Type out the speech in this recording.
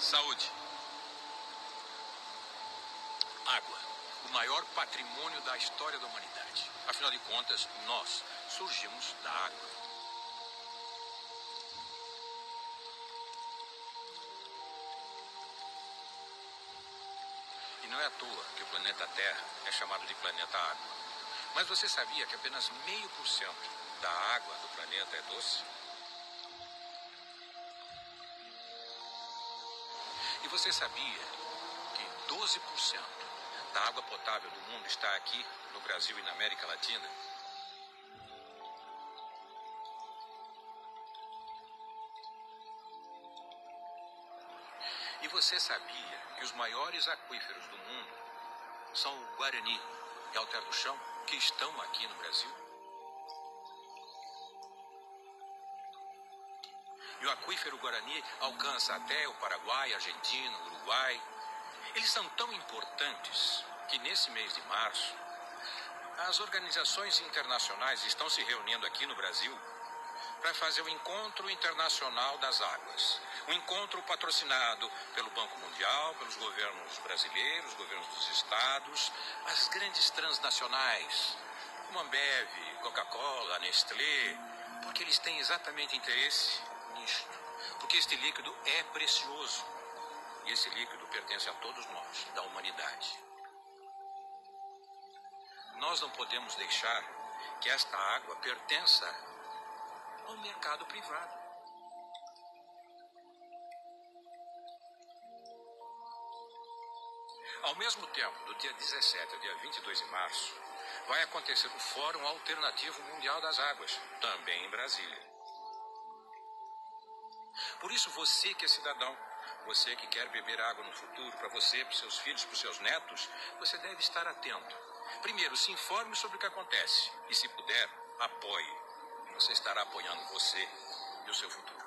Saúde. Água, o maior patrimônio da história da humanidade. Afinal de contas, nós surgimos da água. E não é à toa que o planeta Terra é chamado de planeta água. Mas você sabia que apenas meio por cento da água do planeta é doce? Você sabia que 12% da água potável do mundo está aqui no Brasil e na América Latina? E você sabia que os maiores aquíferos do mundo são o Guarani e Alter do Chão, que estão aqui no Brasil? E o aquífero Guarani alcança até o Paraguai, Argentina, Uruguai. Eles são tão importantes que nesse mês de março, as organizações internacionais estão se reunindo aqui no Brasil para fazer o Encontro Internacional das Águas. Um encontro patrocinado pelo Banco Mundial, pelos governos brasileiros, governos dos estados, as grandes transnacionais, como Ambev, Coca-Cola, Nestlé, porque eles têm exatamente interesse Porque este líquido é precioso. E esse líquido pertence a todos nós, da humanidade. Nós não podemos deixar que esta água pertença ao mercado privado. Ao mesmo tempo, do dia 17 ao dia 22 de março, vai acontecer o Fórum Alternativo Mundial das Águas, também em Brasília. Por isso, você que é cidadão, você que quer beber água no futuro, para você, para seus filhos, para seus netos, você deve estar atento. Primeiro, se informe sobre o que acontece e, se puder, apoie. Você estará apoiando você e o seu futuro.